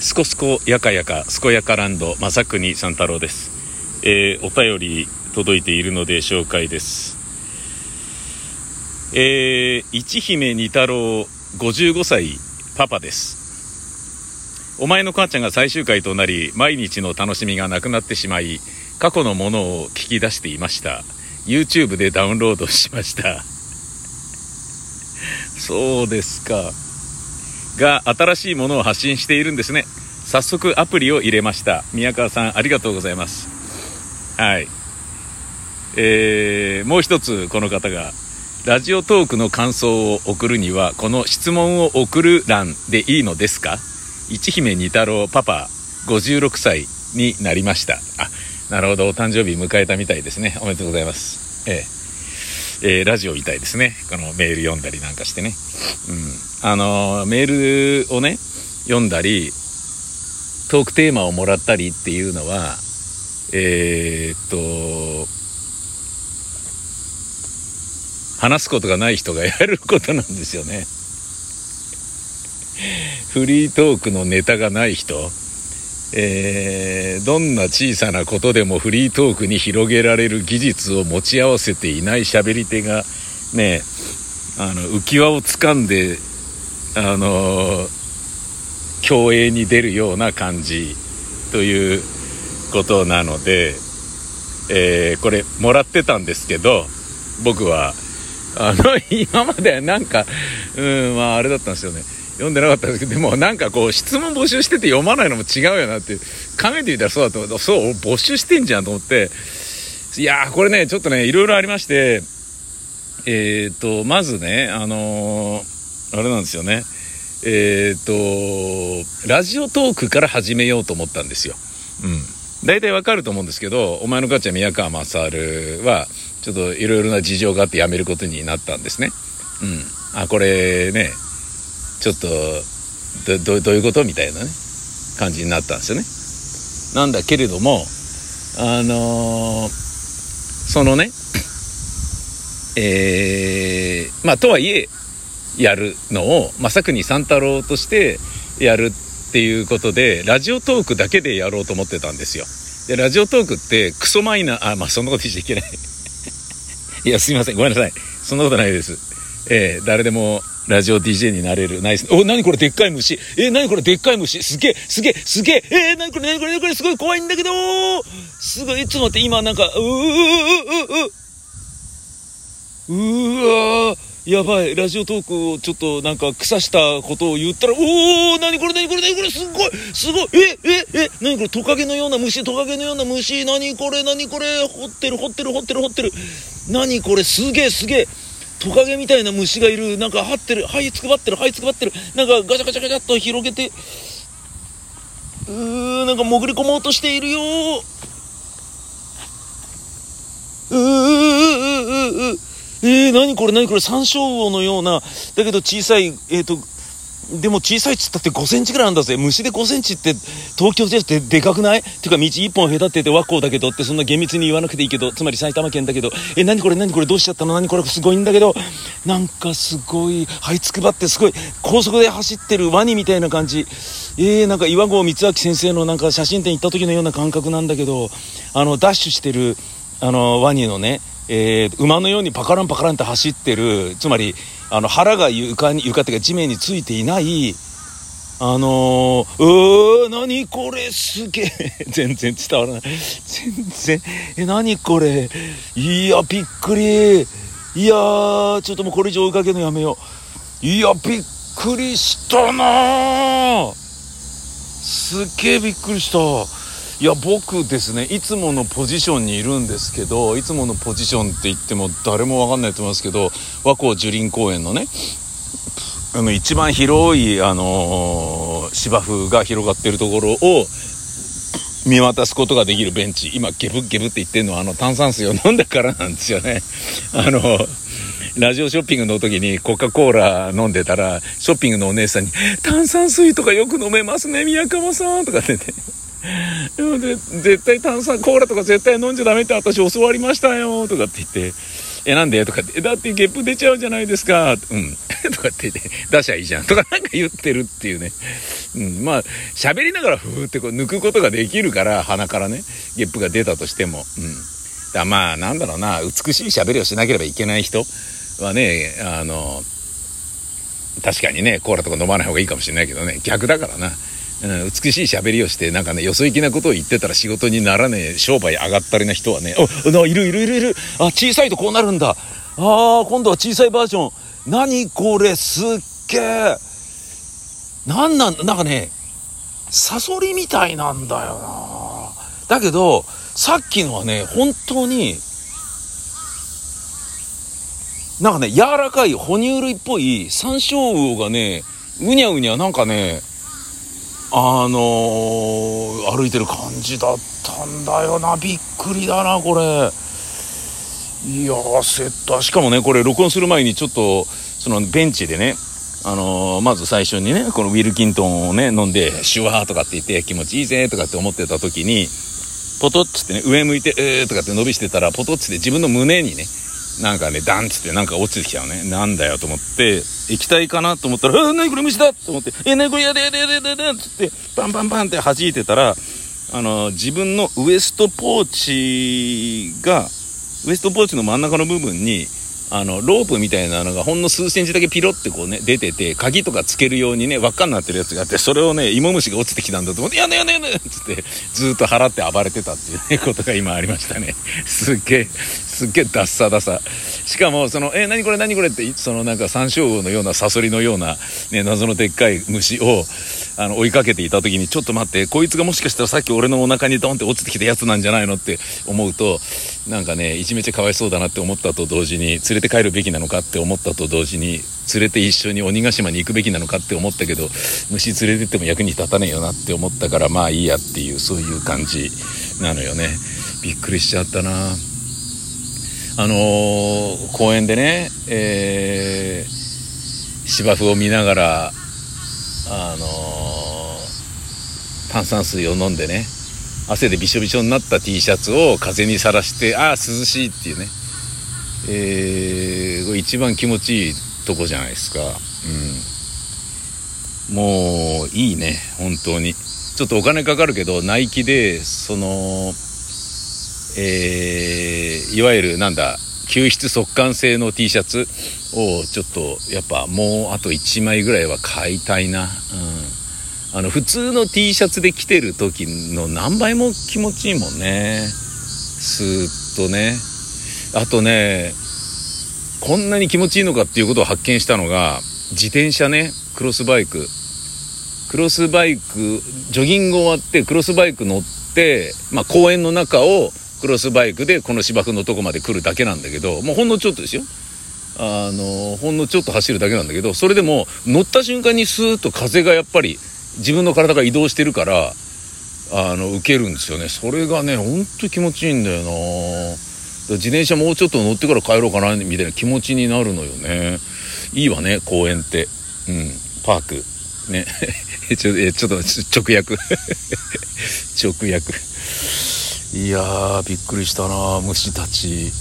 すこすこやかやかすこやかランド正国三太郎です、えーお便り届いているので紹介です。えー、一姫二太郎55歳パパです。お前の母ちゃんが最終回となり毎日の楽しみがなくなってしまい過去のものを聞き出していました。YouTube でダウンロードしました。そうですか。が新しいものを発信しているんですね。早速アプリを入れました。宮川さんありがとうございます。はい。えー、もう一つこの方がラジオトークの感想を送るにはこの質問を送る欄でいいのですか？一姫二太郎パパ56歳になりました。あなるほど。お誕生日迎えたみたいですね。おめでとうございます。ええ。えーラジオみたいですね。このメール読んだりなんかしてね。うん。あのーメールをね読んだりトークテーマをもらったりっていうのはえーっと話すことがない人がやることなんですよね。フリートークのネタがない人。えーどんな小さなことでもフリートークに広げられる技術を持ち合わせていない喋り手がねあの浮き輪を掴んであの競泳に出るような感じということなので、えーこれもらってたんですけど僕はあの 今までなんかうんまああれだったんですよね。読んでなかったんですけどでもなんかこう質問募集してて読まないのも違うよなって考えてみたらそうだと思ってそう募集してんじゃんと思って。いやーこれねちょっとねいろいろありましてえっ、とまずねあのーあれなんですよね。えっ、とラジオトークから始めようと思ったんですよ。うん。大体わかると思うんですけどお前の母ちゃん宮川勝はちょっといろいろな事情があって辞めることになったんですね。うん。あこれねちょっとどどういうことみたいなね感じになったんですよね。なんだけれどもあのーそのねえーまあとはいえやるのを正国三太郎としてやるっていうことでラジオトークだけでやろうと思ってたんですよ。でラジオトークってクソマイナーあまあそんなこと言っちゃいけない。いやすいません。ごめんなさい。そんなことないです。えー誰でもラジオ DJ になれる。ナイス。お何これでっかい虫。えー何これでっかい虫。すげえすげえすげえ。えー何これ何これ何これすごい怖いんだけど。すごいいつもって今なんかうーうーうーうーうわー。やばい。ラジオトークをちょっとなんか腐したことを言ったらおお何これ何これ何これすごいすごい。えええ何これトカゲのような虫トカゲのような虫。何これ何これ。掘ってる掘ってる掘ってる掘ってる。何これすげえすげえ。トカゲみたいな虫がいる。なんか張ってる。這いつくばってる。這いつくばってる。なんかガチャガチャガチャっと広げて。うーなんか潜り込もうとしているよ。うーうーうーうーうー。えー、何これ何これ。山椒魚のような。だけど小さいえっ、とでも小さいっつったって5センチぐらいあるんだぜ。虫で5センチって東京でってでかくない？てか道1本隔てて和光だけどってそんな厳密に言わなくていいけどつまり埼玉県だけど。え何これ？何これ？どうしちゃったの？何これ？すごいんだけど。なんかすごい這いつくばってすごい高速で走ってるワニみたいな感じ。えー、なんか岩合光明先生のなんか写真展行った時のような感覚なんだけど。あのダッシュしてるあのワニのねえー馬のようにパカランパカランって走ってるつまりあの腹が床に床っていうか地面についていないあのー、うー何これすげえ。全然伝わらない。全然。え何これ。いやびっくり。いやーちょっともうこれ以上追いかけるのやめよう。いやびっくりしたなすっげえびっくりした。いや僕ですねいつものポジションにいるんですけどいつものポジションって言っても誰も分かんないと思いますけど和光樹林公園のねあの一番広い、あのー芝生が広がってるところを見渡すことができるベンチ。今ゲブゲブって言ってるのはあの炭酸水を飲んだからなんですよね。あのラジオショッピングの時にコカ・コーラ飲んでたらショッピングのお姉さんに「炭酸水とかよく飲めますね宮川さん」とかってね でもで絶対炭酸コーラとか絶対飲んじゃダメって私教わりましたよとかって言って「えなんで?」とかって「だってゲップ出ちゃうじゃないですか」うん。とかって言って「出しゃいいじゃん」とかなんか言ってるっていうね。うん、まあ喋りながらふーってこう抜くことができるから鼻からねゲップが出たとしても、うん、だまあなんだろうな美しい喋りをしなければいけない人はねあの確かにねコーラとか飲まない方がいいかもしれないけどね逆だからな。うん、美しい喋りをしてなんかねよそ行きなことを言ってたら仕事にならねえ商売上がったりな人はね「あいるいるいるいる。あ小さいとこうなるんだ。あー今度は小さいバージョン。何これすっげえなんなんなんかねサソリみたいなんだよな。だけどさっきのはね本当になんかね柔らかい哺乳類っぽい山椒魚がねうにゃうにゃなんかねあのー、歩いてる感じだったんだよな。びっくりだなこれ。いやセットしかもねこれ録音する前にちょっとそのベンチでねあのー、まず最初にねこのウィルキントンをね飲んでシュワーとかって言って気持ちいいぜとかって思ってた時にポトッつってね上向いてえーとかって伸びしてたらポトッつって自分の胸にねなんかね、ダンつってなんか落ちてきたのね。なんだよと思って、液体かなと思ったら、あ、なにこれ虫だと思って、え、なにこれやでやでやでやでやでつって、バンバンバンって弾いてたら、あの、自分のウエストポーチが、ウエストポーチの真ん中の部分に、あの、ロープみたいなのがほんの数センチだけピロってこうね、出てて、鍵とかつけるようにね、輪っかになってるやつがあって、それをね、芋虫が落ちてきたんだと思って、やねやねやねつって、ずっと払って暴れてたっていうね、ことが今ありましたね。すっげえ、すっげえダッサダサ。しかも、その、え、何これ何これって、そのなんか山椒魚のようなサソリのような、ね、謎のでっかい虫を、あの、追いかけていた時に、ちょっと待って、こいつがもしかしたらさっき俺のお腹にドンって落ちてきたやつなんじゃないのって思うと、なんかね、いじめちゃかわいそうだなって思ったと同時に、連れて帰るべきなのかって思ったと同時に連れて一緒に鬼ヶ島に行くべきなのかって思ったけど虫連れてっても役に立たねえよなって思ったからまあいいやっていうそういう感じなのよね。びっくりしちゃったな。あのー、公園でね、えー、芝生を見ながらあのー、炭酸水を飲んでね汗でびしょびしょになった T シャツを風にさらしてああ涼しいっていうねえー、これ一番気持ちいいとこじゃないですか。うん。もう、いいね、本当に。ちょっとお金かかるけど、ナイキで、その、えー、いわゆるなんだ、吸湿速乾性の T シャツをちょっとやっぱもうあと1枚ぐらいは買いたいな。うん。あの普通の T シャツで着てる時の何倍も気持ちいいもんね。スーッとね。あとね、こんなに気持ちいいのかっていうことを発見したのが、自転車ね、クロスバイク。クロスバイク、ジョギング終わってクロスバイク乗って、まあ公園の中をクロスバイクでこの芝生のとこまで来るだけなんだけど、もうほんのちょっとですよ。あの、ほんのちょっと走るだけなんだけど、それでも乗った瞬間にスーッと風がやっぱり自分の体が移動してるから、あの、受けるんですよね。それがね、ほんと気持ちいいんだよな。自転車もうちょっと乗ってから帰ろうかなみたいな気持ちになるのよね。いいわね公園って。うん。パーク。ね。ちょちょっと直訳。直訳。いやーびっくりしたな虫たち。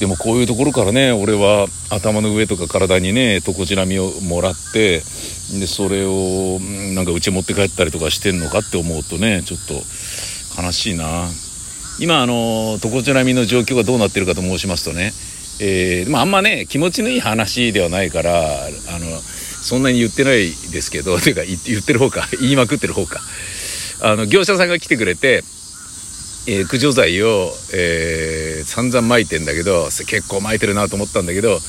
でもこういうところからね俺は頭の上とか体にねトコジラミをもらってでそれをなんかうち持って帰ったりとかしてんのかって思うとねちょっと悲しいな。今あの常ち波の状況がどうなってるかと申しますとね、えー、まあ、あんまね気持ちのいい話ではないからあのそんなに言ってないですけど ていうか言ってる方か 言いまくってる方か。あの業者さんが来てくれて、えー、駆除剤を、えー、散々撒いてんだけど結構撒いてるなと思ったんだけど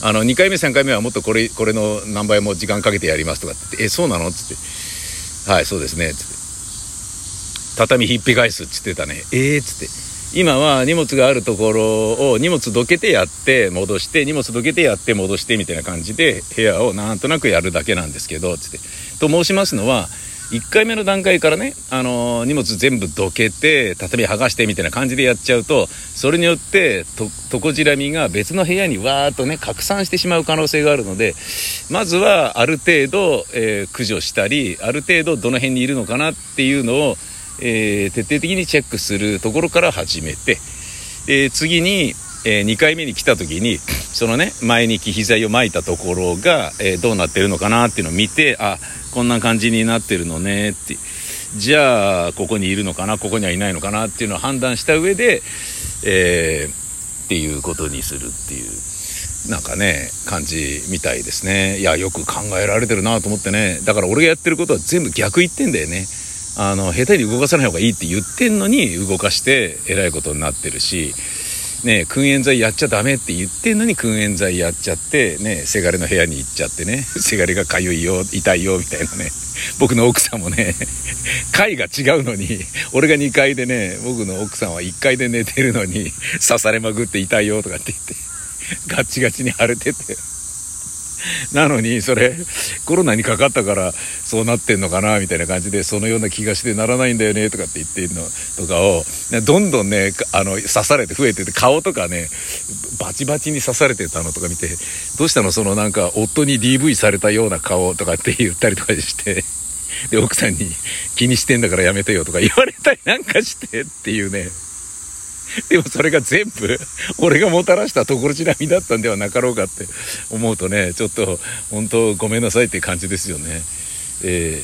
あの2回目3回目はもっとこれこれの何倍も時間かけてやりますとかって「えそうなの?」っつって「はいそうですね」っつって。畳ひっぺ返すっつってたね。ええー、っつって。今は荷物があるところを荷物どけてやって戻して荷物どけてやって戻してみたいな感じで部屋をなんとなくやるだけなんですけどつって。と申しますのは1回目の段階からね、あのー、荷物全部どけて畳剥がしてみたいな感じでやっちゃうとそれによってトコジラミが別の部屋にわーっとね拡散してしまう可能性があるのでまずはある程度、えー、駆除したりある程度どの辺にいるのかなっていうのをえー、徹底的にチェックするところから始めて、え、次に、えー、2回目に来た時にそのね前に機材を巻いたところが、えー、どうなってるのかなっていうのを見てあこんな感じになってるのねって。じゃあここにいるのかなここにはいないのかなっていうのを判断した上で、えー、っていうことにするっていうなんかね感じみたいですね。いやよく考えられてるなと思ってね。だから俺がやってることは全部逆言ってんだよね。あの下手に動かさない方がいいって言ってんのに動かしてえらいことになってるし。ね訓練剤やっちゃダメって言ってんのに訓練剤やっちゃってねせがれの部屋に行っちゃってね せがれがかゆいよ痛いよみたいなね。僕の奥さんもね 階が違うのに俺が2階でね僕の奥さんは1階で寝てるのに刺されまくって痛いよとかって言ってガッチガチに腫れてて。なのにそれコロナにかかったからそうなってんのかなみたいな感じでそのような気がしてならないんだよねとかって言ってんのとかをどんどんねあの刺されて増えてて顔とかねバチバチに刺されてたのとか見てどうしたのそのなんか夫に DV されたような顔とかって言ったりとかしてで奥さんに気にしてんだからやめてよとか言われたりなんかしてっていうね。でもそれが全部俺がもたらしたところちなみだったんではなかろうかって思うとねちょっと本当ごめんなさいって感じですよね。え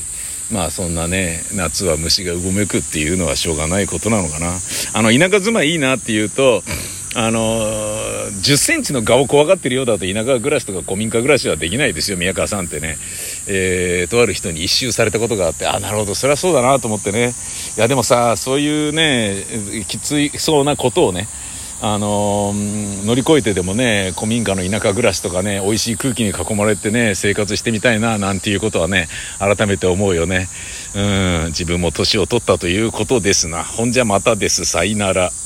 ー、まあそんなね夏は虫がうごめくっていうのはしょうがないことなのかな。あの田舎住まいいいなっていうとあのー、10センチの蛾を怖がってるようだと田舎暮らしとか古民家暮らしはできないですよ。宮川さんってね、えー、とある人に一周されたことがあってあなるほど。それはそうだなと思ってね。いやでもさそういうねきついそうなことをねあのー、乗り越えてでもね古民家の田舎暮らしとかね美味しい空気に囲まれてね生活してみたいななんていうことはね改めて思うよね。うん自分も年を取ったということですな。ほんじゃまたです。さいなら。